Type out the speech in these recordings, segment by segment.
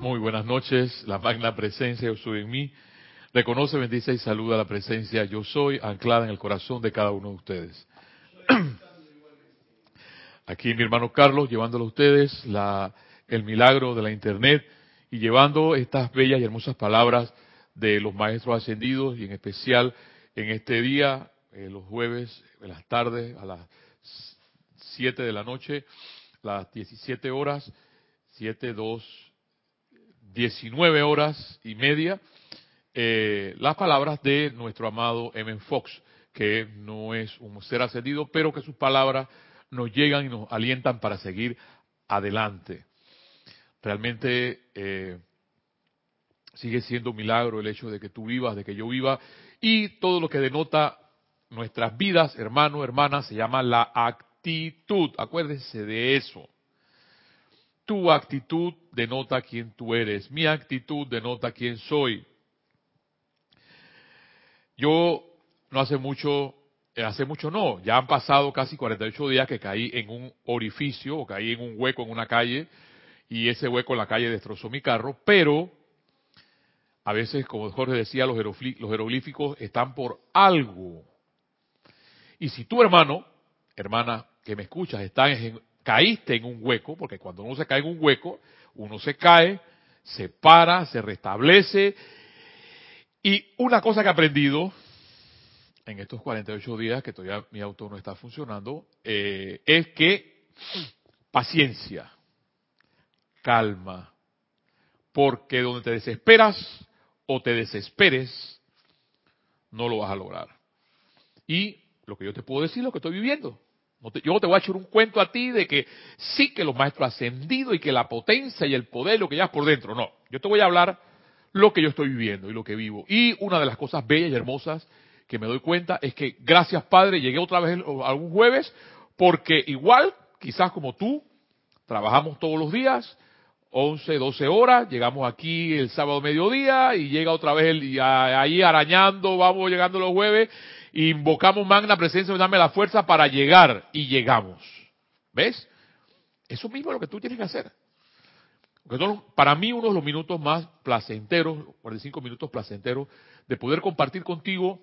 Muy buenas noches, la magna presencia yo soy en mí. Reconoce, bendice y saluda la presencia yo soy anclada en el corazón de cada uno de ustedes. Aquí mi hermano Carlos llevándole a ustedes la, el milagro de la internet y llevando estas bellas y hermosas palabras de los maestros ascendidos y en especial en este día, eh, los jueves, en las tardes, a las 7 de la noche, las 17 horas, 7, 2, 19 horas y media, eh, las palabras de nuestro amado M. Fox, que no es un ser ascendido, pero que sus palabras nos llegan y nos alientan para seguir adelante. Realmente eh, sigue siendo un milagro el hecho de que tú vivas, de que yo viva, y todo lo que denota nuestras vidas, hermano, hermana, se llama la actitud. Acuérdense de eso. Tu actitud denota quién tú eres. Mi actitud denota quién soy. Yo no hace mucho, eh, hace mucho no, ya han pasado casi 48 días que caí en un orificio o caí en un hueco en una calle y ese hueco en la calle destrozó mi carro, pero a veces, como Jorge decía, los jeroglíficos están por algo. Y si tu hermano, hermana que me escuchas, estás en, caíste en un hueco, porque cuando uno se cae en un hueco, uno se cae, se para, se restablece. Y una cosa que he aprendido en estos 48 días que todavía mi auto no está funcionando, eh, es que paciencia, calma, porque donde te desesperas o te desesperes, no lo vas a lograr. Y lo que yo te puedo decir, lo que estoy viviendo yo te voy a echar un cuento a ti de que sí que los maestros ascendidos y que la potencia y el poder, lo que llevas por dentro. No, yo te voy a hablar lo que yo estoy viviendo y lo que vivo. Y una de las cosas bellas y hermosas que me doy cuenta es que gracias Padre llegué otra vez algún jueves porque igual, quizás como tú, trabajamos todos los días, 11, 12 horas, llegamos aquí el sábado mediodía y llega otra vez el, y ahí arañando, vamos llegando los jueves invocamos magna presencia, dame la fuerza para llegar y llegamos. ¿Ves? Eso mismo es lo que tú tienes que hacer. Para mí uno de los minutos más placenteros, 45 minutos placenteros, de poder compartir contigo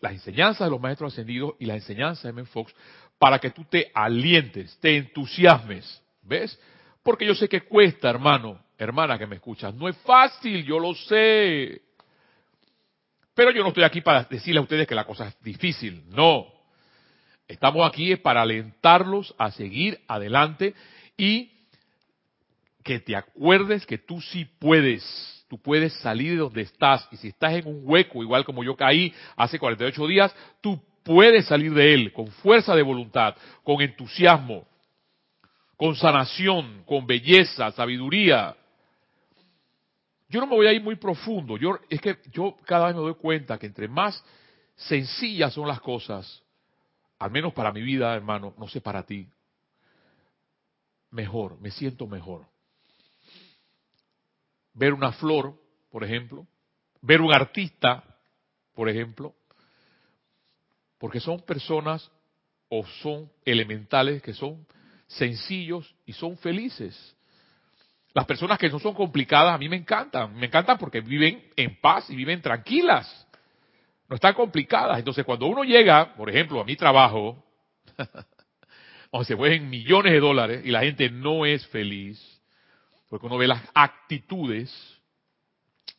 las enseñanzas de los maestros ascendidos y las enseñanzas de M. Fox para que tú te alientes, te entusiasmes. ¿Ves? Porque yo sé que cuesta, hermano, hermana que me escuchas. No es fácil, yo lo sé. Pero yo no estoy aquí para decirle a ustedes que la cosa es difícil, no. Estamos aquí para alentarlos a seguir adelante y que te acuerdes que tú sí puedes, tú puedes salir de donde estás y si estás en un hueco, igual como yo caí hace 48 días, tú puedes salir de él con fuerza de voluntad, con entusiasmo, con sanación, con belleza, sabiduría, yo no me voy a ir muy profundo. Yo, es que yo cada vez me doy cuenta que entre más sencillas son las cosas, al menos para mi vida, hermano, no sé para ti, mejor, me siento mejor. Ver una flor, por ejemplo, ver un artista, por ejemplo, porque son personas o son elementales que son sencillos y son felices. Las personas que no son complicadas a mí me encantan. Me encantan porque viven en paz y viven tranquilas. No están complicadas. Entonces cuando uno llega, por ejemplo, a mi trabajo, donde se mueven millones de dólares y la gente no es feliz, porque uno ve las actitudes,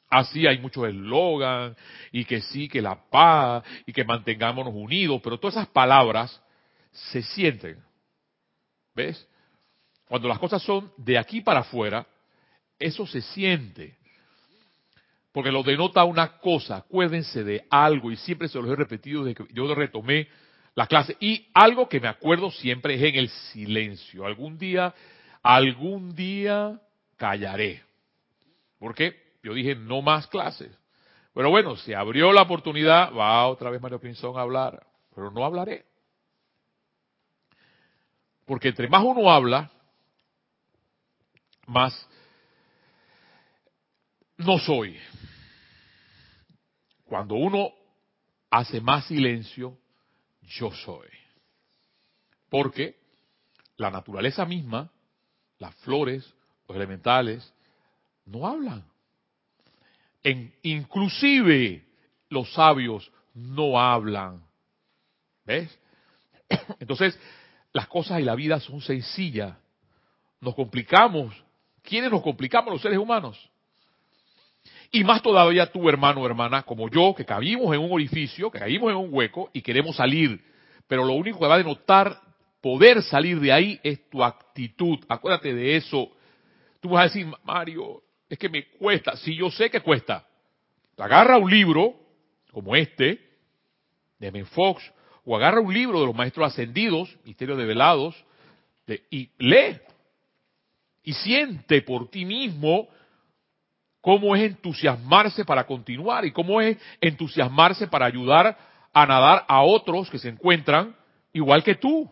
así hay muchos eslogan y que sí, que la paz y que mantengámonos unidos, pero todas esas palabras se sienten. ¿Ves? Cuando las cosas son de aquí para afuera, eso se siente. Porque lo denota una cosa, acuérdense de algo, y siempre se los he repetido desde que yo retomé la clase. Y algo que me acuerdo siempre es en el silencio. Algún día, algún día callaré. ¿Por qué? Yo dije no más clases. Pero bueno, se abrió la oportunidad, va otra vez Mario Pinzón a hablar, pero no hablaré. Porque entre más uno habla, más no soy. Cuando uno hace más silencio, yo soy. Porque la naturaleza misma, las flores, los elementales, no hablan. En, inclusive los sabios no hablan. ¿Ves? Entonces, las cosas y la vida son sencillas. Nos complicamos. ¿Quiénes nos complicamos los seres humanos? Y más todavía tú, hermano o hermana, como yo, que cabimos en un orificio, que caímos en un hueco y queremos salir. Pero lo único que va a denotar poder salir de ahí es tu actitud. Acuérdate de eso. Tú vas a decir, Mario, es que me cuesta. Si yo sé que cuesta. Agarra un libro, como este, de Menfox, o agarra un libro de los maestros ascendidos, Misterios de Velados, y lee. Y siente por ti mismo cómo es entusiasmarse para continuar y cómo es entusiasmarse para ayudar a nadar a otros que se encuentran igual que tú.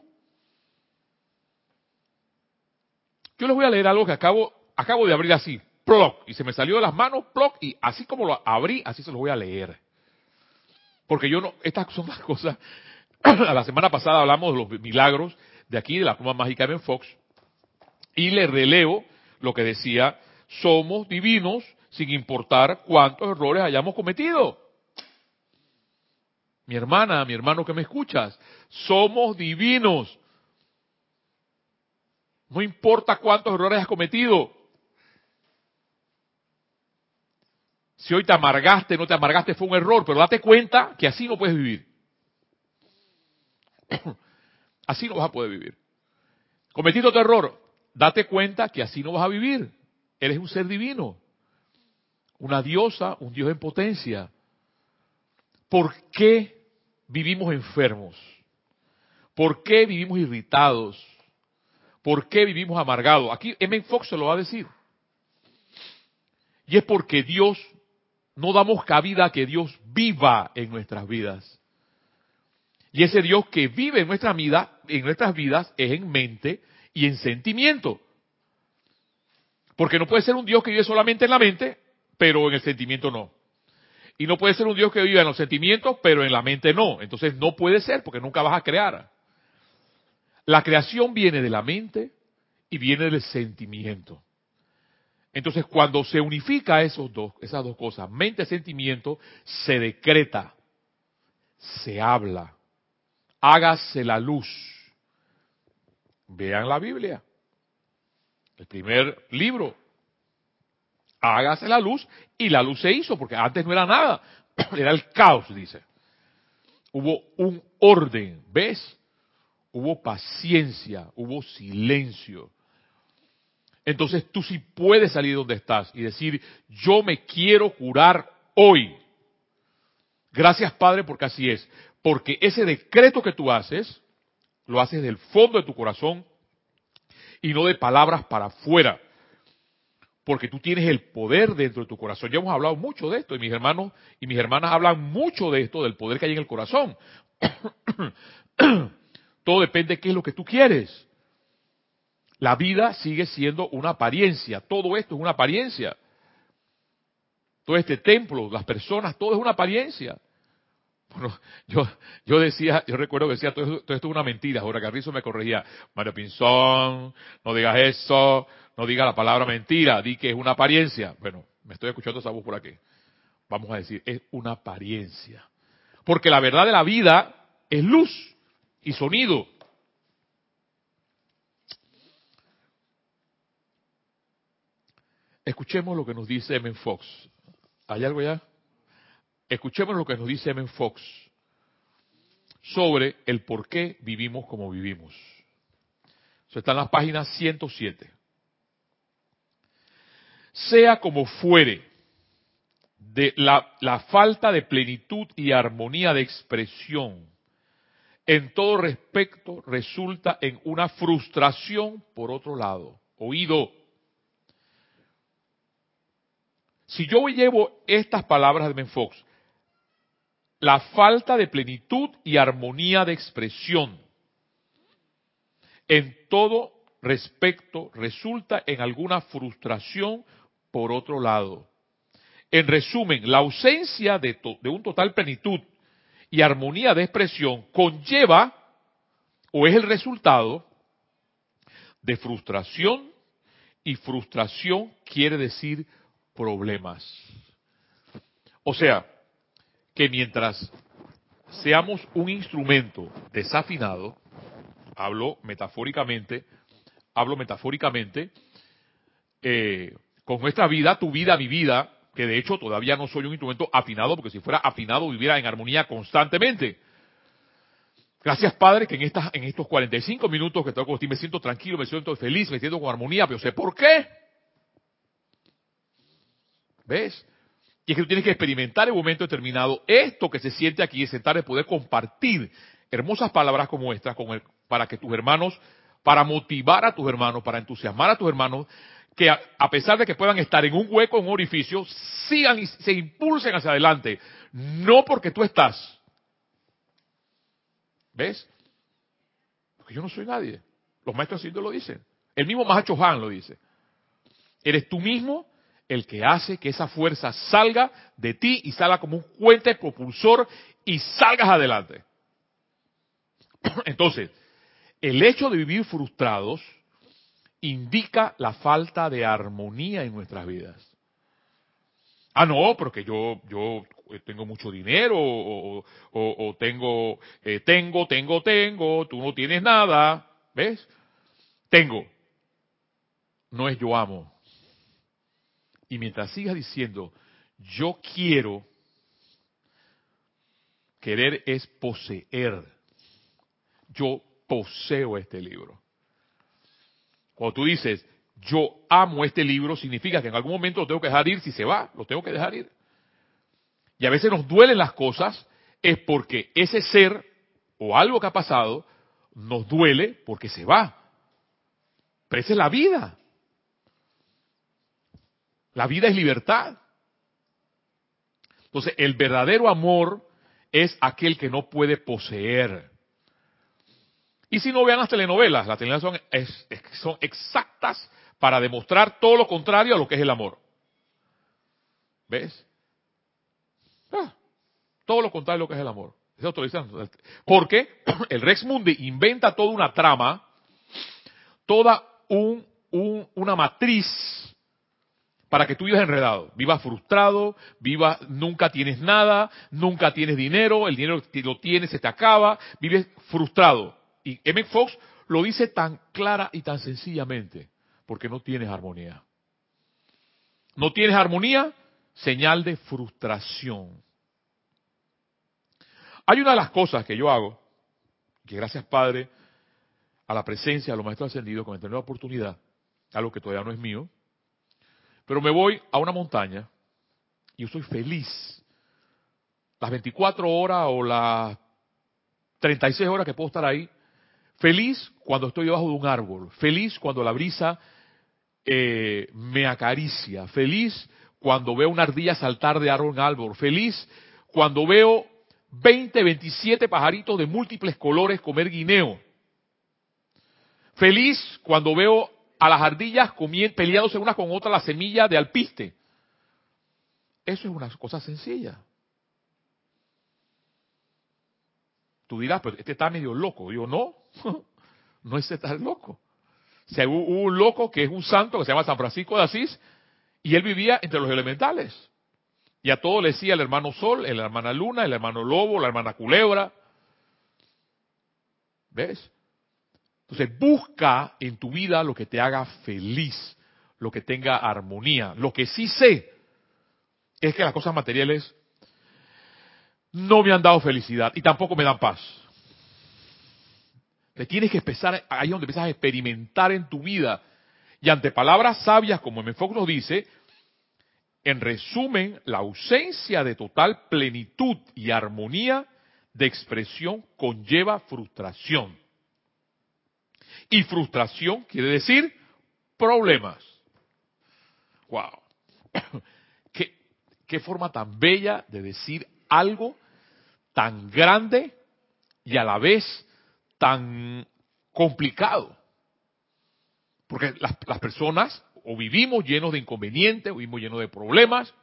Yo les voy a leer algo que acabo, acabo de abrir así, ploc, y se me salió de las manos, ploc, y así como lo abrí, así se lo voy a leer. Porque yo no, estas son las cosas, la semana pasada hablamos de los milagros de aquí, de la pluma mágica de Ben Fox, y le releo lo que decía, somos divinos sin importar cuántos errores hayamos cometido. Mi hermana, mi hermano que me escuchas, somos divinos. No importa cuántos errores has cometido. Si hoy te amargaste, no te amargaste, fue un error, pero date cuenta que así no puedes vivir. Así no vas a poder vivir. Cometiste otro error, date cuenta que así no vas a vivir. Eres un ser divino una diosa, un dios en potencia. ¿Por qué vivimos enfermos? ¿Por qué vivimos irritados? ¿Por qué vivimos amargados? Aquí M. Fox se lo va a decir. Y es porque Dios, no damos cabida a que Dios viva en nuestras vidas. Y ese Dios que vive en nuestra vida, en nuestras vidas, es en mente y en sentimiento. Porque no puede ser un Dios que vive solamente en la mente pero en el sentimiento no. Y no puede ser un Dios que viva en los sentimientos, pero en la mente no. Entonces no puede ser porque nunca vas a crear. La creación viene de la mente y viene del sentimiento. Entonces cuando se unifica esos dos, esas dos cosas, mente y sentimiento, se decreta, se habla, hágase la luz. Vean la Biblia. El primer libro, hágase la luz y la luz se hizo, porque antes no era nada, era el caos, dice. Hubo un orden, ¿ves? Hubo paciencia, hubo silencio. Entonces tú sí puedes salir donde estás y decir, yo me quiero curar hoy. Gracias Padre porque así es. Porque ese decreto que tú haces, lo haces del fondo de tu corazón y no de palabras para afuera porque tú tienes el poder dentro de tu corazón. Ya hemos hablado mucho de esto y mis hermanos y mis hermanas hablan mucho de esto, del poder que hay en el corazón. Todo depende de qué es lo que tú quieres. La vida sigue siendo una apariencia, todo esto es una apariencia. Todo este templo, las personas, todo es una apariencia. Bueno, yo, yo decía, yo recuerdo que decía, todo, esto es una mentira. Ahora Carrizo me corregía, Mario Pinzón, no digas eso, no diga la palabra mentira, di que es una apariencia. Bueno, me estoy escuchando esa voz por aquí. Vamos a decir, es una apariencia. Porque la verdad de la vida es luz y sonido. Escuchemos lo que nos dice M. Fox. ¿Hay algo ya? Escuchemos lo que nos dice M. Fox sobre el por qué vivimos como vivimos. Eso está en la página 107 sea como fuere, de la, la, falta de plenitud y armonía de expresión en todo respecto resulta en una frustración por otro lado. Oído. Si yo llevo estas palabras de Menfox, la falta de plenitud y armonía de expresión en todo respecto resulta en alguna frustración por otro lado. En resumen, la ausencia de, un total plenitud y armonía de expresión conlleva o es el resultado de frustración y frustración quiere decir problemas. O sea, que mientras seamos un instrumento desafinado, hablo metafóricamente, hablo metafóricamente, eh, con nuestra vida, tu vida, mi vida, que de hecho todavía no soy un instrumento afinado, porque si fuera afinado viviera en armonía constantemente. Gracias, Padre, que en, estas, en estos 45 minutos que tengo contigo me siento tranquilo, me siento feliz, me siento con armonía, pero sé por qué. ¿Ves? Y es que tú tienes que experimentar en un momento determinado esto que se siente aquí, es sentar y poder compartir hermosas palabras como estas con para que tus hermanos, para motivar a tus hermanos, para entusiasmar a tus hermanos, que a, a, pesar de que puedan estar en un hueco, en un orificio, sigan y se impulsen hacia adelante. No porque tú estás, ¿Ves? Porque yo no soy nadie. Los maestros así lo dicen. El mismo Mahacho Han lo dice. Eres tú mismo el que hace que esa fuerza salga de ti y salga como un puente propulsor y salgas adelante. Entonces, el hecho de vivir frustrados indica la falta de armonía en nuestras vidas. Ah, no, porque yo, yo tengo mucho dinero o, o, o tengo, eh, tengo, tengo, tengo, tú no tienes nada, ¿ves? Tengo. No es yo amo. Y mientras sigas diciendo, yo quiero, querer es poseer. Yo poseo este libro. Cuando tú dices, yo amo este libro, significa que en algún momento lo tengo que dejar ir si se va, lo tengo que dejar ir y a veces nos duelen las cosas, es porque ese ser o algo que ha pasado nos duele porque se va. Pero esa es la vida. La vida es libertad. Entonces, el verdadero amor es aquel que no puede poseer. Y si no vean las telenovelas, las telenovelas son, exactas para demostrar todo lo contrario a lo que es el amor. ¿Ves? Ah, todo lo contrario de lo que es el amor. Porque el Rex Mundi inventa toda una trama, toda un, un, una matriz para que tú vivas enredado, vivas frustrado, vivas, nunca tienes nada, nunca tienes dinero, el dinero que lo tienes se te acaba, vives frustrado. Y M. Fox lo dice tan clara y tan sencillamente, porque no tienes armonía. No tienes armonía, señal de frustración. Hay una de las cosas que yo hago, que gracias Padre a la presencia de los maestros ascendidos, con esta nueva oportunidad, algo que todavía no es mío, pero me voy a una montaña y yo soy feliz. Las 24 horas o las 36 horas que puedo estar ahí, feliz cuando estoy debajo de un árbol, feliz cuando la brisa eh, me acaricia, feliz cuando veo una ardilla saltar de árbol en árbol, feliz cuando veo 20, 27 pajaritos de múltiples colores comer guineo. Feliz cuando veo a las ardillas peleándose unas con otras la semilla de alpiste. Eso es una cosa sencilla. Tú dirás, pero este está medio loco. Yo no, no es estar loco. O hubo un loco que es un santo que se llama San Francisco de Asís, y él vivía entre los elementales. Y a todo le decía el hermano Sol, la hermana Luna, el hermano Lobo, la hermana Culebra. ¿Ves? Entonces busca en tu vida lo que te haga feliz, lo que tenga armonía. Lo que sí sé es que las cosas materiales no me han dado felicidad y tampoco me dan paz. Te tienes que empezar, ahí donde empiezas a experimentar en tu vida y ante palabras sabias, como M. Fox nos dice, en resumen, la ausencia de total plenitud y armonía de expresión conlleva frustración. Y frustración quiere decir problemas. ¡Wow! ¿Qué, forma tan bella de decir algo tan grande y a la vez tan complicado. Porque las, las personas o vivimos llenos de inconvenientes, o vivimos llenos de problemas,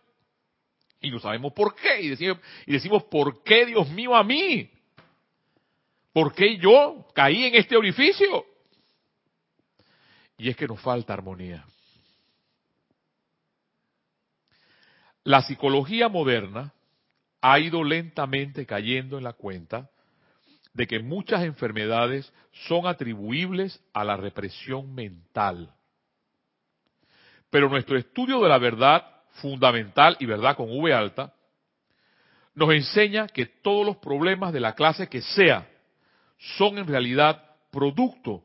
y no sabemos por qué, y decimos, y decimos, ¿por qué Dios mío a mí? ¿Por qué yo caí en este orificio? Y es que nos falta armonía. La psicología moderna ha ido lentamente cayendo en la cuenta de que muchas enfermedades son atribuibles a la represión mental. Pero nuestro estudio de la verdad fundamental y verdad con V alta nos enseña que todos los problemas de la clase que sea son en realidad producto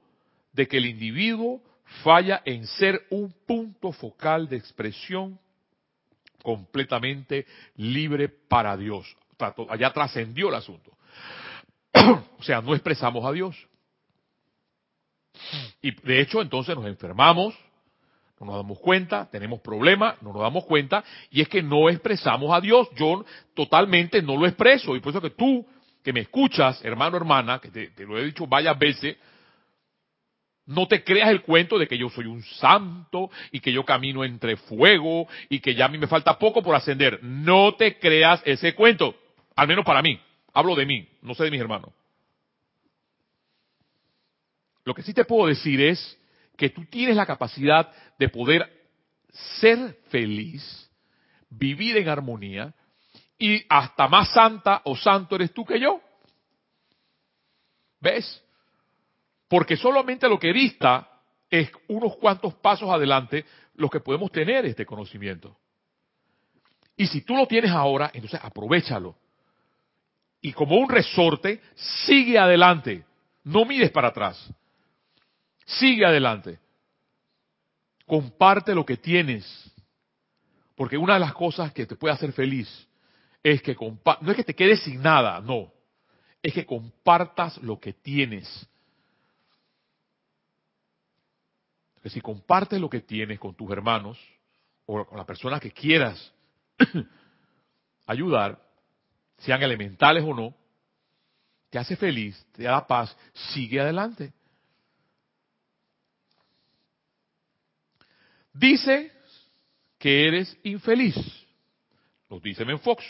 de que el individuo falla en ser un punto focal de expresión completamente libre para Dios. Allá trascendió el asunto. o sea, no expresamos a Dios. Y de hecho entonces nos enfermamos, no nos damos cuenta, tenemos problemas, no nos damos cuenta, y es que no expresamos a Dios. Yo totalmente no lo expreso. Y por eso que tú, que me escuchas, hermano, hermana, que te, te lo he dicho varias veces, no te creas el cuento de que yo soy un santo y que yo camino entre fuego y que ya a mí me falta poco por ascender. No te creas ese cuento, al menos para mí. Hablo de mí, no sé de mis hermanos. Lo que sí te puedo decir es que tú tienes la capacidad de poder ser feliz, vivir en armonía y hasta más santa o santo eres tú que yo. ¿Ves? Porque solamente lo que dista es unos cuantos pasos adelante los que podemos tener este conocimiento. Y si tú lo tienes ahora, entonces aprovechalo. Y como un resorte, sigue adelante. No mires para atrás. Sigue adelante. Comparte lo que tienes. Porque una de las cosas que te puede hacer feliz es que no es que te quedes sin nada, no. Es que compartas lo que tienes. Que si compartes lo que tienes con tus hermanos o con las personas que quieras ayudar, sean elementales o no, te hace feliz, te da paz, sigue adelante. Dice que eres infeliz, nos dice Fox,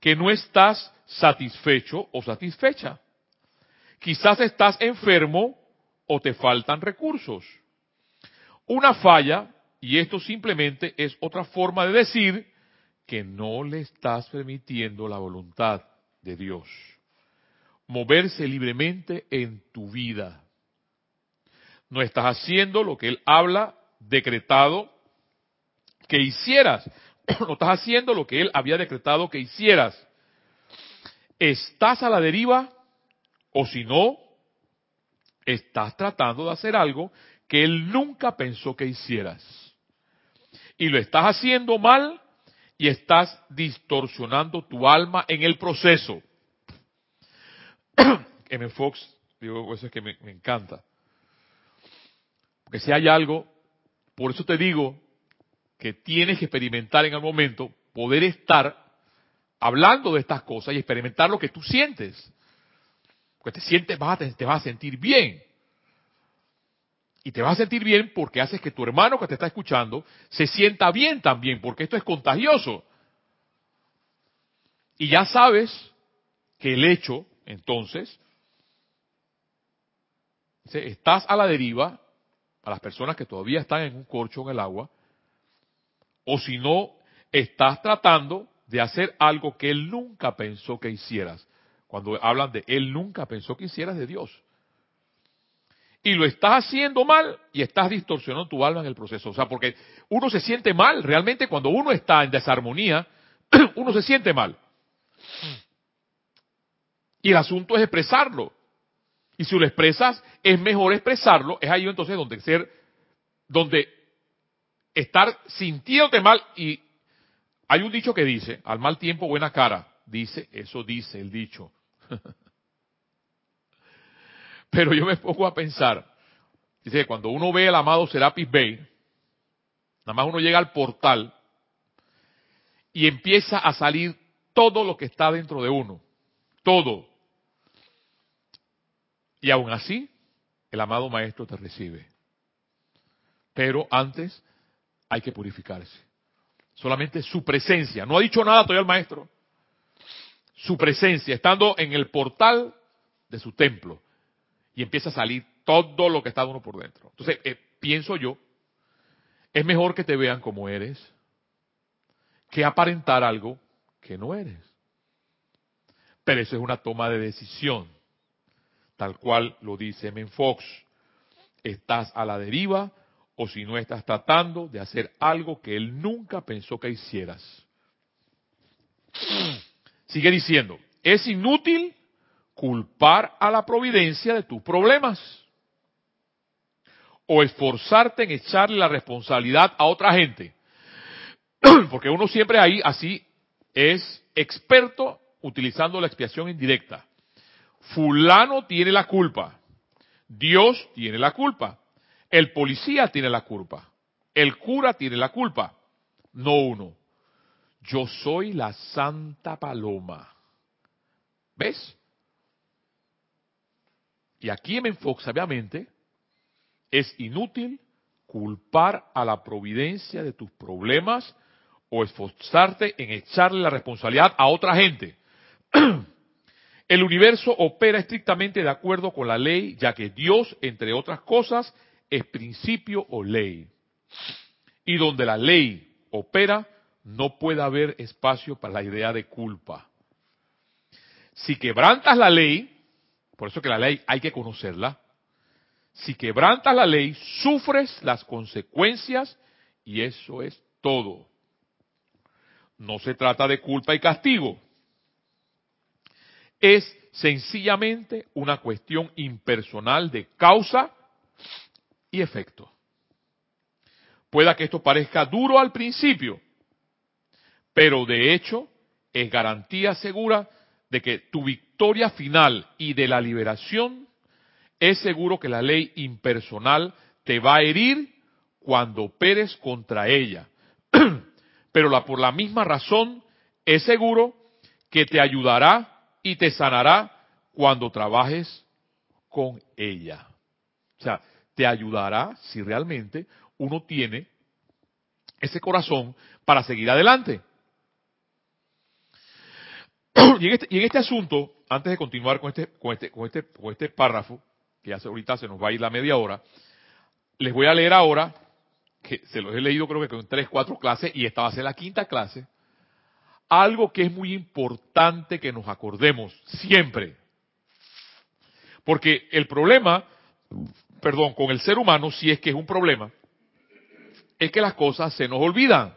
que no estás satisfecho o satisfecha. Quizás estás enfermo o te faltan recursos una falla, y esto simplemente es otra forma de decir que no le estás permitiendo la voluntad de Dios moverse libremente en tu vida. No estás haciendo lo que Él habla, decretado que hicieras. No estás haciendo lo que Él había decretado que hicieras. Estás a la deriva o si no, estás tratando de hacer algo que Él nunca pensó que hicieras. Y lo estás haciendo mal y estás distorsionando tu alma en el proceso. M. Fox, digo, eso es que me, encanta. Porque si hay algo, por eso te digo que tienes que experimentar en el momento, poder estar hablando de estas cosas y experimentar lo que tú sientes. Porque te sientes, vas a, te vas a sentir bien. Y te vas a sentir bien porque haces que tu hermano que te está escuchando se sienta bien también, porque esto es contagioso. Y ya sabes que el hecho, entonces, estás a la deriva, a las personas que todavía están en un corcho en el agua, o si no, estás tratando de hacer algo que él nunca pensó que hicieras. Cuando hablan de él nunca pensó que hicieras de Dios y lo estás haciendo mal y estás distorsionando tu alma en el proceso. O sea, porque uno se siente mal, realmente cuando uno está en desarmonía, uno se siente mal. Y el asunto es expresarlo. Y si lo expresas, es mejor expresarlo, es ahí entonces donde ser, donde estar sintiéndote mal y hay un dicho que dice, al mal tiempo buena cara, dice, eso dice el dicho. Pero yo me pongo a pensar, dice, cuando uno ve el amado Serapis Bay, nada más uno llega al portal y empieza a salir todo lo que está dentro de uno, todo. Y aún así, el amado Maestro te recibe. Pero antes hay que purificarse. Solamente su presencia. No ha dicho nada todavía el Maestro. Su presencia, estando en el portal de su templo y empieza a salir todo lo que está uno por dentro. Entonces, eh, pienso yo, es mejor que te vean como eres, que aparentar algo que no eres. Pero eso es una toma de decisión, tal cual lo dice Menfox. Estás a la deriva o si no estás tratando de hacer algo que él nunca pensó que hicieras. Sigue diciendo, es inútil culpar a la providencia de tus problemas o esforzarte en echarle la responsabilidad a otra gente. Porque uno siempre ahí así es experto utilizando la expiación indirecta. Fulano tiene la culpa. Dios tiene la culpa. El policía tiene la culpa. El cura tiene la culpa. No uno. Yo soy la santa paloma. ¿Ves? Y aquí en Fox, obviamente, es inútil culpar a la providencia de tus problemas o esforzarte en echarle la responsabilidad a otra gente. El universo opera estrictamente de acuerdo con la ley, ya que Dios, entre otras cosas, es principio o ley. Y donde la ley opera, no puede haber espacio para la idea de culpa. Si quebrantas la ley, por eso que la ley hay que conocerla, si quebrantas la ley, sufres las consecuencias y eso es todo. No se trata de culpa y castigo. Es sencillamente una cuestión impersonal de causa y efecto. Pueda que esto parezca duro al principio, pero de hecho es garantía segura de que tu victoria final y de la liberación es seguro que la ley impersonal te va a herir cuando operes contra ella. Pero la, por la misma razón es seguro que te ayudará y te sanará cuando trabajes con ella. O sea, te ayudará si realmente uno tiene ese corazón para seguir adelante. Y en este, y en este asunto, antes de continuar con este, con este, con este, con este párrafo, que ya ahorita se nos va a ir la media hora, les voy a leer ahora, que se los he leído creo que con tres, cuatro clases, y esta va a ser la quinta clase, algo que es muy importante que nos acordemos siempre. Porque el problema, perdón, con el ser humano, si es que es un problema, es que las cosas se nos olvidan.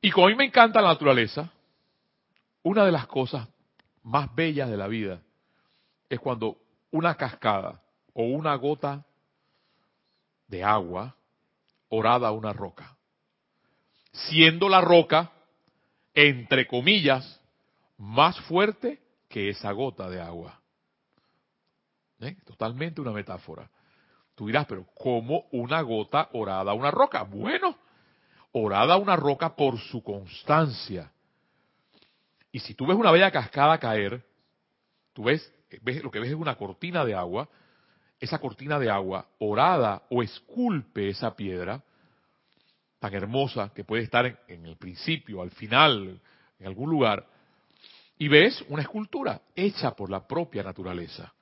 Y como a mí me encanta la naturaleza, una de las cosas más bellas de la vida es cuando una cascada o una gota de agua orada a una roca, siendo la roca, entre comillas, más fuerte que esa gota de agua. ¿Eh? Totalmente una metáfora. Tú dirás, pero ¿cómo una gota orada a una roca? Bueno, orada a una roca por su constancia. Y si tú ves una bella cascada caer, tú ves, ves, lo que ves es una cortina de agua, esa cortina de agua orada o esculpe esa piedra tan hermosa que puede estar en, en el principio, al final, en algún lugar, y ves una escultura hecha por la propia naturaleza.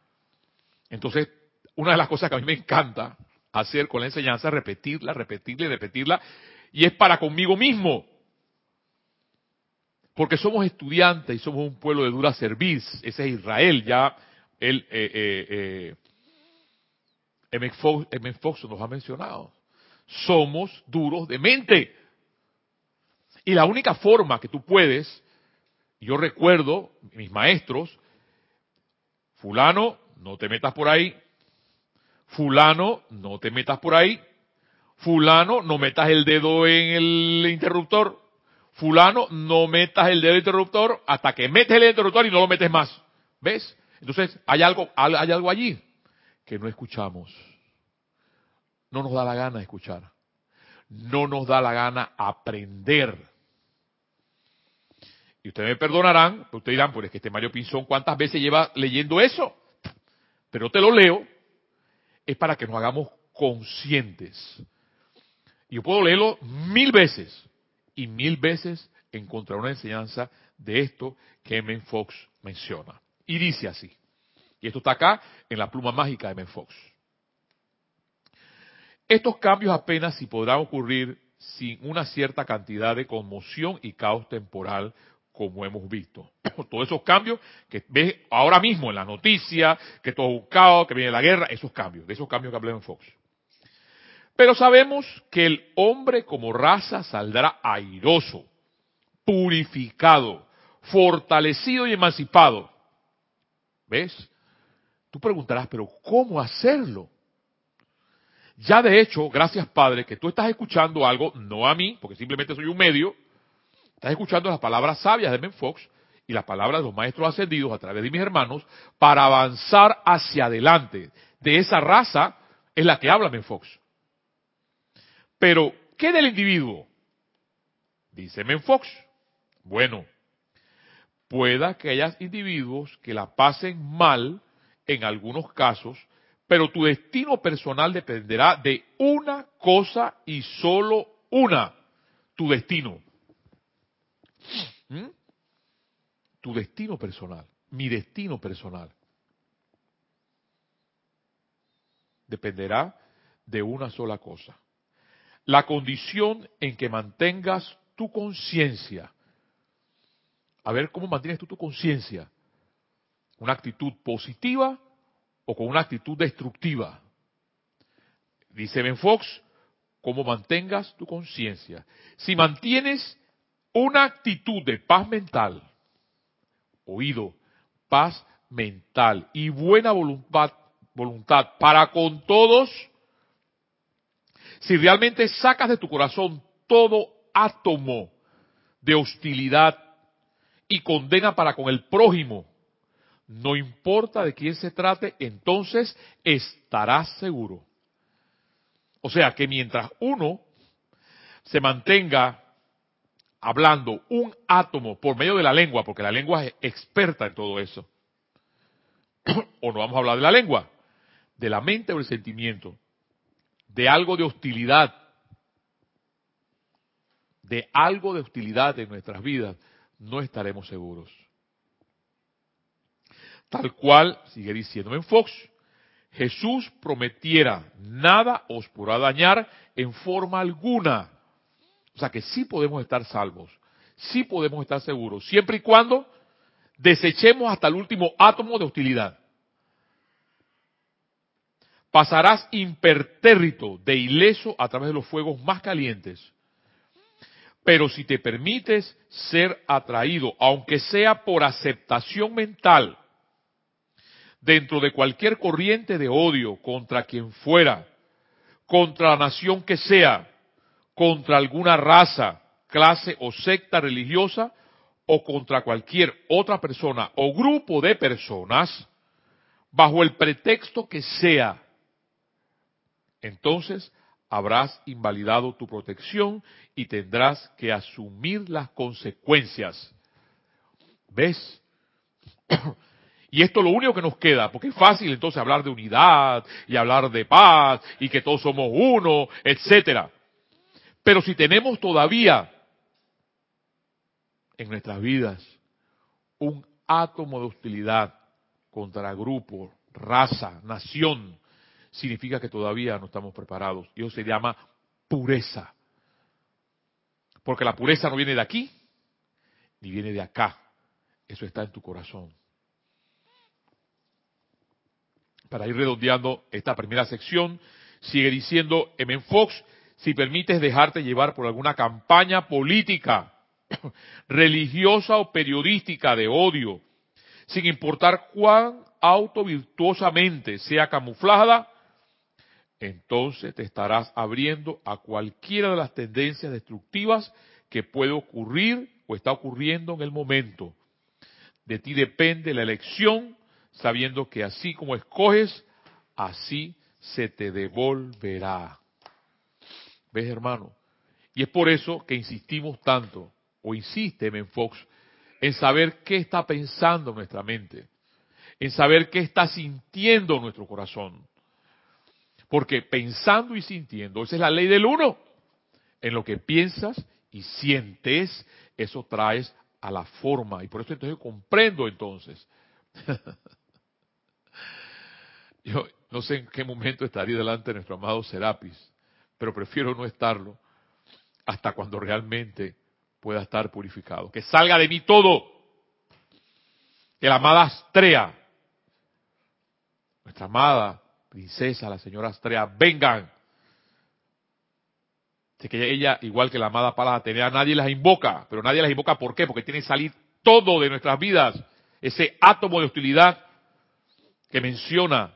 Entonces, una de las cosas que a mí me encanta hacer con la enseñanza es repetirla, repetirla y repetirla, y es para conmigo mismo. Porque somos estudiantes y somos un pueblo de dura serviz. Ese es Israel. Ya el eh, eh, eh Fox, nos ha mencionado. Somos duros de mente. Y la única forma que tú puedes, yo recuerdo, mis maestros, fulano, no te metas por ahí, fulano, no te metas por ahí, fulano, no metas el dedo en el interruptor, fulano, no metas el dedo interruptor hasta que metes el interruptor y no lo metes más. ¿Ves? Entonces, hay algo, hay algo allí que no escuchamos. No nos da la gana escuchar. No nos da la gana aprender. Y ustedes me perdonarán, ustedes dirán, pues es que este Mario Pinzón, ¿cuántas veces lleva leyendo eso? Pero te lo leo, es para que nos hagamos conscientes yo puedo leerlo mil veces y mil veces encontrar una enseñanza de esto que M. Fox menciona. Y dice así. Y esto está acá en la pluma mágica de M. Fox. Estos cambios apenas si podrán ocurrir sin una cierta cantidad de conmoción y caos temporal como hemos visto. Todos esos cambios que ves ahora mismo en la noticia, que todo es un caos, que viene la guerra, esos cambios, de esos cambios que hablé en Fox. Pero sabemos que el hombre como raza saldrá airoso, purificado, fortalecido y emancipado. ¿Ves? Tú preguntarás, pero ¿cómo hacerlo? Ya de hecho, gracias Padre, que tú estás escuchando algo, no a mí, porque simplemente soy un medio, estás escuchando las palabras sabias de Ben Fox y las palabras de los maestros ascendidos a través de mis hermanos para avanzar hacia adelante. De esa raza es la que habla Ben Fox. Pero, ¿qué del individuo? Dice Ben Fox. Bueno, pueda que haya individuos que la pasen mal en algunos casos pero tu destino personal dependerá de una cosa y solo una, tu destino. ¿Mm? Tu destino personal, mi destino personal. Dependerá de una sola cosa. La condición en que mantengas tu conciencia. A ver cómo mantienes tú tu conciencia. Una actitud positiva o con una actitud destructiva. Dice Ben Fox, como mantengas tu conciencia. Si mantienes una actitud de paz mental, oído, paz mental y buena voluntad, voluntad para con todos, si realmente sacas de tu corazón todo átomo de hostilidad y condena para con el prójimo, no importa de quién se trate, entonces estarás seguro. O sea que mientras uno se mantenga hablando un átomo por medio de la lengua, porque la lengua es experta en todo eso, o no vamos a hablar de la lengua, de la mente o el sentimiento, de algo de hostilidad, de algo de hostilidad en nuestras vidas, no estaremos seguros. Tal cual, sigue diciendo en Fox, Jesús prometiera, nada os podrá dañar en forma alguna. O sea que sí podemos estar salvos, sí podemos estar seguros, siempre y cuando desechemos hasta el último átomo de hostilidad. Pasarás impertérrito de ileso a través de los fuegos más calientes. Pero si te permites ser atraído, aunque sea por aceptación mental, dentro de cualquier corriente de odio contra quien fuera, contra la nación que sea, contra alguna raza, clase o secta religiosa, o contra cualquier otra persona o grupo de personas, bajo el pretexto que sea, entonces habrás invalidado tu protección y tendrás que asumir las consecuencias. ¿Ves? Y esto es lo único que nos queda, porque es fácil entonces hablar de unidad y hablar de paz y que todos somos uno, etcétera. Pero si tenemos todavía en nuestras vidas un átomo de hostilidad contra grupo, raza, nación, significa que todavía no estamos preparados. Y eso se llama pureza. Porque la pureza no viene de aquí, ni viene de acá. Eso está en tu corazón para ir redondeando esta primera sección, sigue diciendo M. Fox, si permites dejarte llevar por alguna campaña política, religiosa o periodística de odio, sin importar cuán autovirtuosamente sea camuflada, entonces te estarás abriendo a cualquiera de las tendencias destructivas que puede ocurrir o está ocurriendo en el momento. De ti depende la elección sabiendo que así como escoges, así se te devolverá. ¿Ves, hermano? Y es por eso que insistimos tanto, o insiste en Fox, en saber qué está pensando nuestra mente, en saber qué está sintiendo nuestro corazón. Porque pensando y sintiendo, esa es la ley del uno. En lo que piensas y sientes, eso traes a la forma. Y por eso entonces comprendo entonces Yo no sé en qué momento estaría delante de nuestro amado Serapis, pero prefiero no estarlo. hasta cuando realmente pueda estar purificado. Que salga de mí todo. Que la amada Astrea, nuestra amada princesa, la señora Astrea, vengan. De que ella, igual que la amada Palas Atenea, nadie las invoca. Pero nadie las invoca, ¿por qué? Porque tiene que salir todo de nuestras vidas. Ese átomo de hostilidad que menciona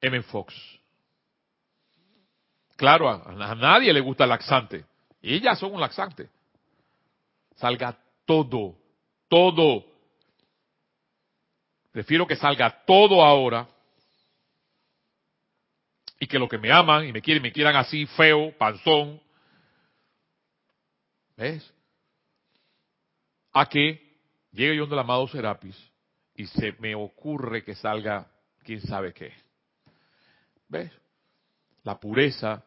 M. Fox. Claro, a, nadie le gusta el laxante. Ellas son un laxante. Salga todo, todo. Prefiero que salga todo ahora y que los que me aman y me quieren, me quieran así, feo, panzón. ¿Ves? A que llegue yo donde el amado Serapis y se me ocurre que salga quién sabe qué. ¿Ves? La pureza,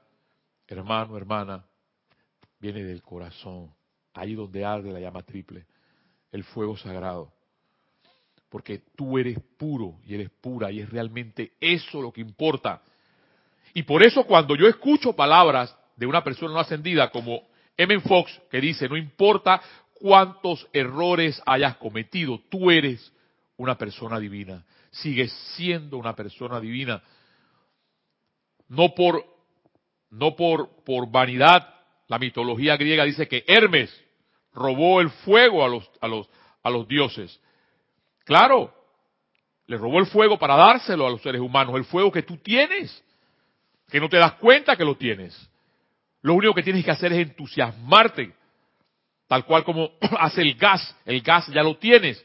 hermano, hermana, viene del corazón, ahí donde arde la llama triple, el fuego sagrado. Porque tú eres puro y eres pura y es realmente eso lo que importa. Y por eso cuando yo escucho palabras de una persona no ascendida como M. Fox, que dice, no importa cuántos errores hayas cometido, tú eres una persona divina, sigues siendo una persona divina. No por, no por, por vanidad, la mitología griega dice que Hermes robó el fuego a los, a los, a los dioses. Claro, le robó el fuego para dárselo a los seres humanos, el fuego que tú tienes, que no te das cuenta que lo tienes. Lo único que tienes que hacer es entusiasmarte, tal cual como hace el gas, el gas ya lo tienes.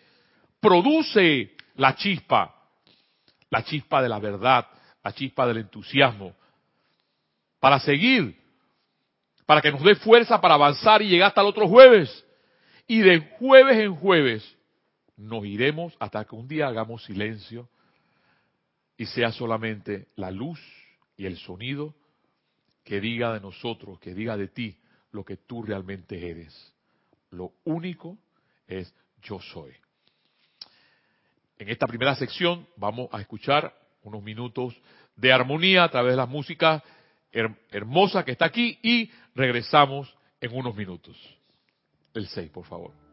Produce la chispa, la chispa de la verdad, la chispa del entusiasmo, para seguir para que nos dé fuerza para avanzar y llegar hasta el otro jueves. Y de jueves en jueves nos iremos hasta que un día hagamos silencio y sea solamente la luz y el sonido que diga de nosotros, que diga de ti lo que tú realmente eres. Lo único es yo soy. En esta primera sección vamos a escuchar unos minutos de armonía a través de la música hermosa que está aquí y regresamos en unos minutos. El 6, por favor.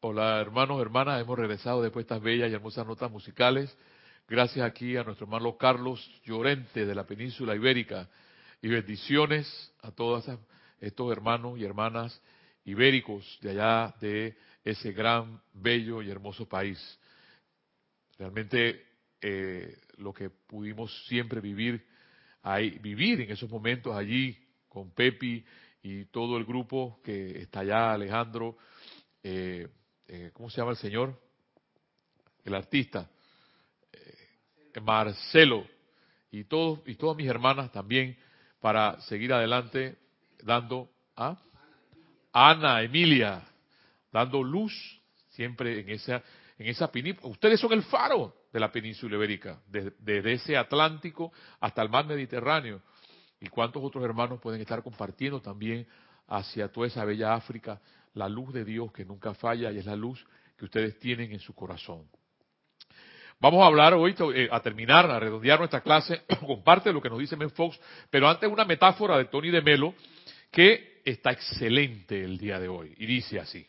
Hola hermanos, hermanas, hemos regresado después de estas bellas y hermosas notas musicales. Gracias aquí a nuestro hermano Carlos Llorente de la península ibérica y bendiciones a todos estos hermanos y hermanas ibéricos de allá de ese gran, bello y hermoso país. Realmente eh, lo que pudimos siempre vivir, ahí, vivir en esos momentos allí con Pepi y todo el grupo que está allá, Alejandro, eh, ¿cómo se llama el señor? El artista, eh, Marcelo, y todos y todas mis hermanas también para seguir adelante dando a Ana Emilia dando luz siempre en esa en esa. Ustedes son el faro de la península ibérica, desde ese Atlántico hasta el mar Mediterráneo. Y cuántos otros hermanos pueden estar compartiendo también hacia toda esa bella África la luz de Dios que nunca falla y es la luz que ustedes tienen en su corazón. Vamos a hablar hoy, eh, a terminar, a redondear nuestra clase con parte de lo que nos dice Men Fox, pero antes una metáfora de Tony de Melo que está excelente el día de hoy y dice así.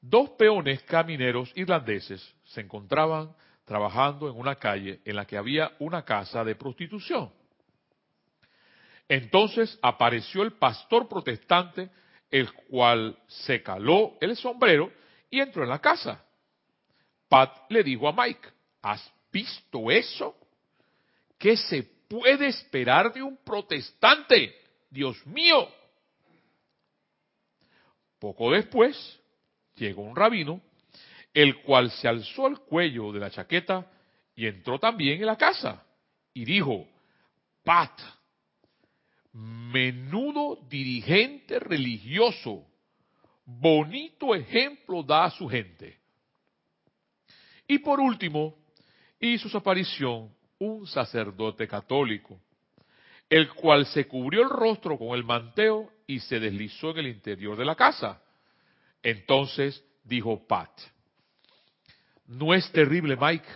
Dos peones camineros irlandeses se encontraban trabajando en una calle en la que había una casa de prostitución. Entonces apareció el pastor protestante el cual se caló el sombrero y entró en la casa. Pat le dijo a Mike, ¿has visto eso? ¿Qué se puede esperar de un protestante? Dios mío. Poco después llegó un rabino, el cual se alzó el cuello de la chaqueta y entró también en la casa y dijo, Pat, menudo dirigente religioso, bonito ejemplo da a su gente. Y por último, hizo su aparición un sacerdote católico, el cual se cubrió el rostro con el manteo y se deslizó en el interior de la casa. Entonces dijo Pat, ¿no es terrible, Mike,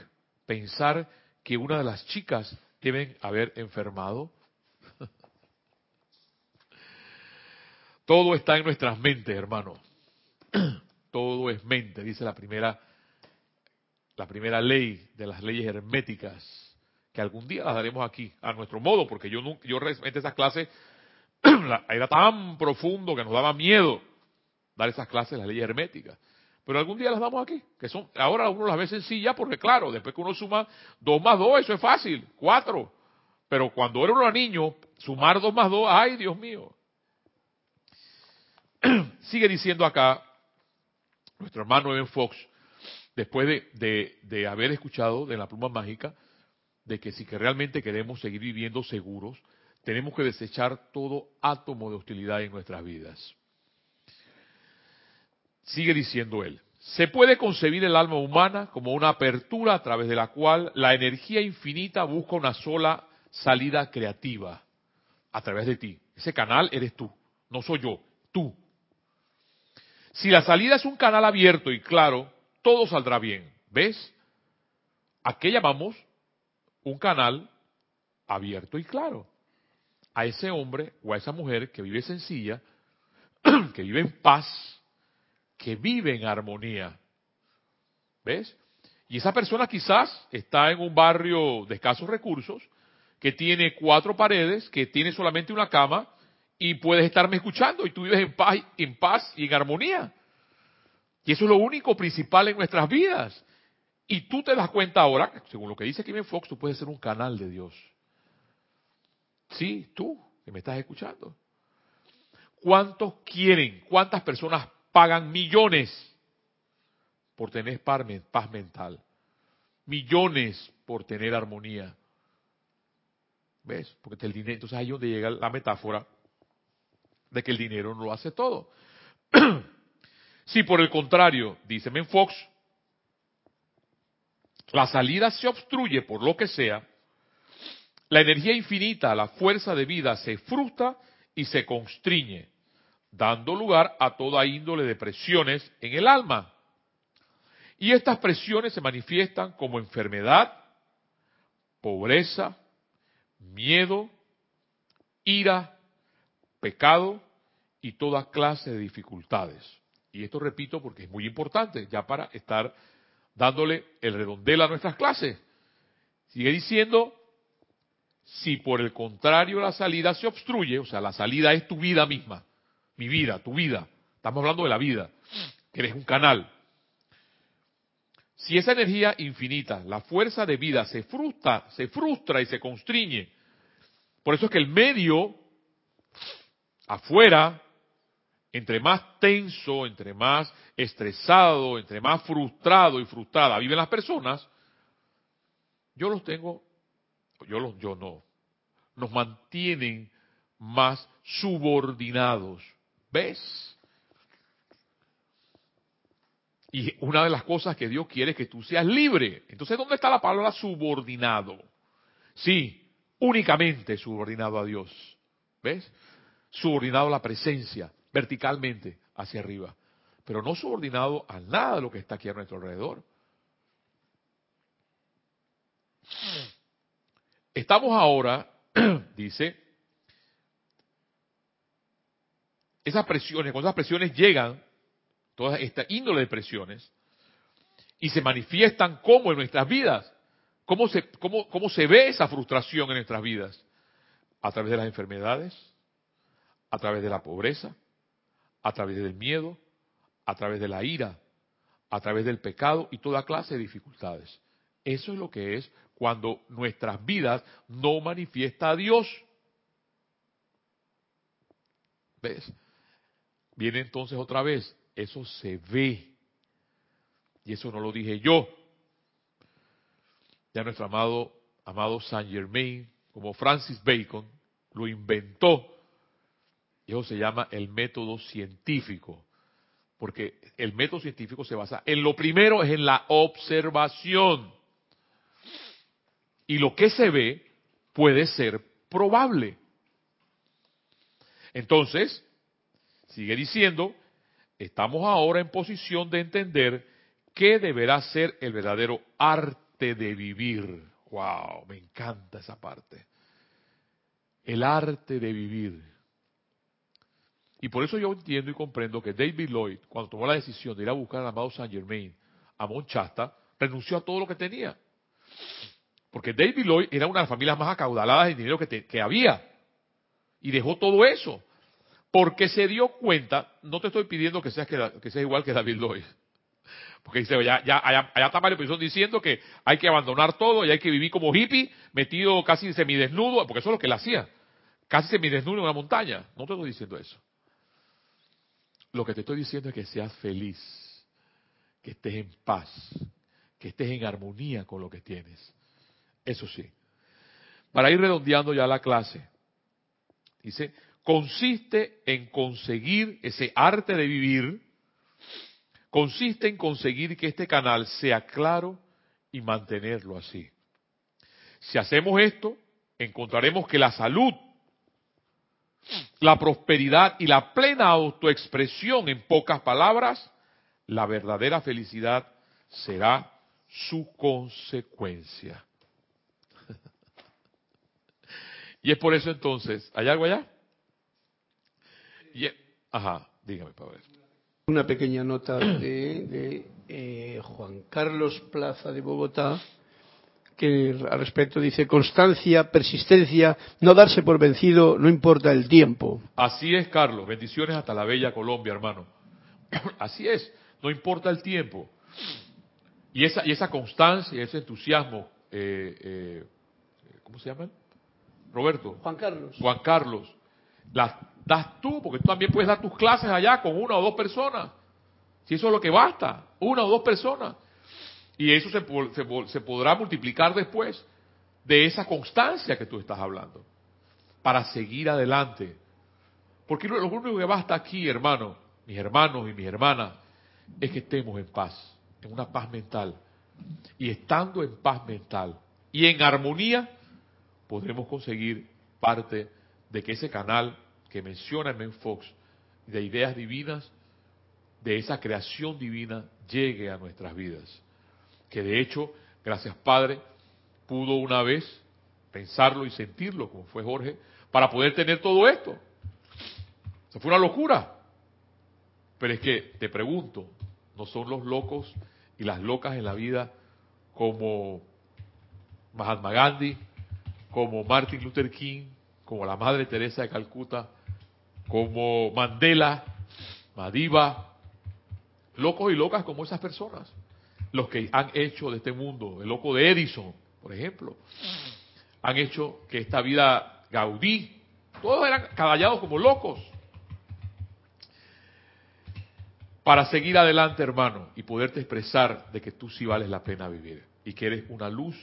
pensar que una de las chicas deben haber enfermado? Todo está en nuestras mentes, hermano. Todo es mente, dice la primera, la primera ley de las leyes herméticas, que algún día las daremos aquí, a nuestro modo, porque yo yo realmente esas clases era tan profundo que nos daba miedo dar esas clases, las leyes herméticas. Pero algún día las damos aquí, que son, ahora uno las ve sencillas porque claro, después que uno suma dos más dos, eso es fácil, cuatro. Pero cuando era uno niño, sumar dos más dos, ay Dios mío, sigue diciendo acá nuestro hermano Evan Fox, después de, de, haber escuchado de la pluma mágica, de que si realmente queremos seguir viviendo seguros, tenemos que desechar todo átomo de hostilidad en nuestras vidas. Sigue diciendo él, se puede concebir el alma humana como una apertura a través de la cual la energía infinita busca una sola salida creativa a través de ti. Ese canal eres tú, no soy yo, tú. Si la salida es un canal abierto y claro, todo saldrá bien. ¿Ves? ¿A qué llamamos un canal abierto y claro? A ese hombre o a esa mujer que vive sencilla, que vive en paz, que vive en armonía. ¿Ves? Y esa persona quizás está en un barrio de escasos recursos, que tiene cuatro paredes, que tiene solamente una cama, y puedes estarme escuchando y tú vives en paz, en paz y en armonía. Y eso es lo único principal en nuestras vidas. Y tú te das cuenta ahora, según lo que dice Kevin Fox, tú puedes ser un canal de Dios. Sí, tú, que me estás escuchando. ¿Cuántos quieren, cuántas personas pagan millones por tener paz mental? Millones por tener armonía. ¿Ves? Porque el dinero, entonces ahí es donde llega la metáfora de que el dinero no lo hace todo. si por el contrario, dice Men Fox, la salida se obstruye por lo que sea, la energía infinita, la fuerza de vida se frustra y se constriñe, dando lugar a toda índole de presiones en el alma. Y estas presiones se manifiestan como enfermedad, pobreza, miedo, ira, pecado y toda clase de dificultades. Y esto repito porque es muy importante, ya para estar dándole el redondel a nuestras clases. Sigue diciendo, si por el contrario la salida se obstruye, o sea, la salida es tu vida misma, mi vida, tu vida, estamos hablando de la vida, que eres un canal. Si esa energía infinita, la fuerza de vida se frustra, se frustra y se constriñe, por eso es que el medio afuera, entre más tenso, entre más estresado, entre más frustrado y frustrada viven las personas, yo los tengo, yo los, yo no, nos mantienen más subordinados. ¿Ves? Y una de las cosas que Dios quiere es que tú seas libre. Entonces, ¿dónde está la palabra subordinado? Sí, únicamente subordinado a Dios. ¿Ves? Subordinado a la presencia, verticalmente hacia arriba, pero no subordinado a nada de lo que está aquí a nuestro alrededor. Estamos ahora, dice, esas presiones, cuando esas presiones llegan, toda esta índole de presiones, y se manifiestan como en nuestras vidas, ¿cómo se, cómo, cómo se ve esa frustración en nuestras vidas? A través de las enfermedades, a través de la pobreza, a través del miedo, a través de la ira, a través del pecado y toda clase de dificultades. Eso es lo que es cuando nuestras vidas no manifiesta a Dios. ¿Ves? Viene entonces otra vez, eso se ve. Y eso no lo dije yo. Ya nuestro amado, amado Saint Germain, como Francis Bacon, lo inventó eso se llama el método científico, porque el método científico se basa en lo primero es en la observación. Y lo que se ve puede ser probable. Entonces, sigue diciendo, estamos ahora en posición de entender qué deberá ser el verdadero arte de vivir. Wow, me encanta esa parte. El arte de vivir. Y por eso yo entiendo y comprendo que David Lloyd, cuando tomó la decisión de ir a buscar al amado Saint Germain a Monchasta, renunció a todo lo que tenía. Porque David Lloyd era una de las familias más acaudaladas de dinero que, que había. Y dejó todo eso. Porque se dio cuenta, no te estoy pidiendo que seas, que, seas igual que David Lloyd. Porque dice, ya, ya allá, está Mario diciendo que hay que abandonar todo y hay que vivir como hippie, metido casi semidesnudo, porque eso es lo que él hacía. Casi semidesnudo en una montaña. No te estoy diciendo eso. Lo que te estoy diciendo es que seas feliz, que estés en paz, que estés en armonía con lo que tienes. Eso sí. Para ir redondeando ya la clase, dice, consiste en conseguir ese arte de vivir, consiste en conseguir que este canal sea claro y mantenerlo así. Si hacemos esto, encontraremos que la salud, la prosperidad y la plena autoexpresión, en pocas palabras, la verdadera felicidad será su consecuencia. y es por eso entonces, ¿hay algo allá? ajá, dígame, Pablo. Una pequeña nota de, eh, Juan Carlos Plaza de Bogotá, que al respecto dice constancia, persistencia, no darse por vencido, no importa el tiempo. Así es, Carlos. Bendiciones hasta la bella Colombia, hermano. Así es, no importa el tiempo. Y esa, y esa constancia, ese entusiasmo, eh, eh, ¿cómo se llama? Roberto. Juan Carlos. Juan Carlos. Las das tú, porque tú también puedes dar tus clases allá con una o dos personas. Si eso es lo que basta, una o dos personas. Y eso se, se, podrá multiplicar después de esa constancia que tú estás hablando, para seguir adelante. Porque lo único que basta aquí, hermano, mis hermanos y mis hermanas, es que estemos en paz, en una paz mental. Y estando en paz mental y en armonía, podremos conseguir parte de que ese canal que menciona Men Fox de ideas divinas, de esa creación divina, llegue a nuestras vidas que de hecho, gracias Padre, pudo una vez pensarlo y sentirlo, como fue Jorge, para poder tener todo esto. Se fue una locura. Pero es que, te pregunto, ¿no son los locos y las locas en la vida como Mahatma Gandhi, como Martin Luther King, como la Madre Teresa de Calcuta, como Mandela, Madiba, locos y locas como esas personas? Los que han hecho de este mundo, el loco de Edison, por ejemplo, han hecho que esta vida Gaudí, todos eran caballados como locos. Para seguir adelante, hermano, y poderte expresar de que tú sí vales la pena vivir y que eres una luz,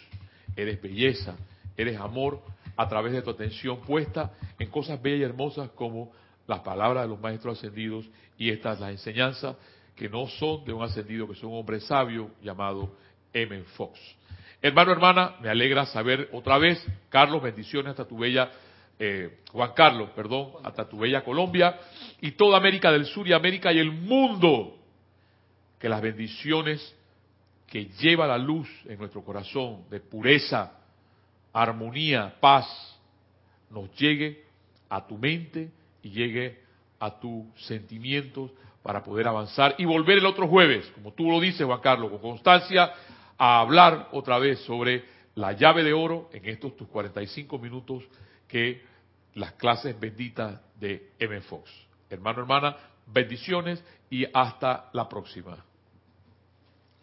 eres belleza, eres amor a través de tu atención puesta en cosas bellas y hermosas como las palabras de los maestros ascendidos y estas las enseñanzas que no son de un ascendido, que son un hombre sabio llamado M. Fox. Hermano, hermana, me alegra saber otra vez, Carlos, bendiciones hasta tu bella, eh, Juan Carlos, perdón, hasta tu bella Colombia y toda América del Sur y América y el mundo. Que las bendiciones que lleva la luz en nuestro corazón de pureza, armonía, paz, nos llegue a tu mente y llegue a tus sentimientos, para poder avanzar y volver el otro jueves, como tú lo dices, Juan Carlos, con constancia, a hablar otra vez sobre la llave de oro en estos tus 45 minutos que las clases benditas de M. Fox. Hermano, hermana, bendiciones y hasta la próxima.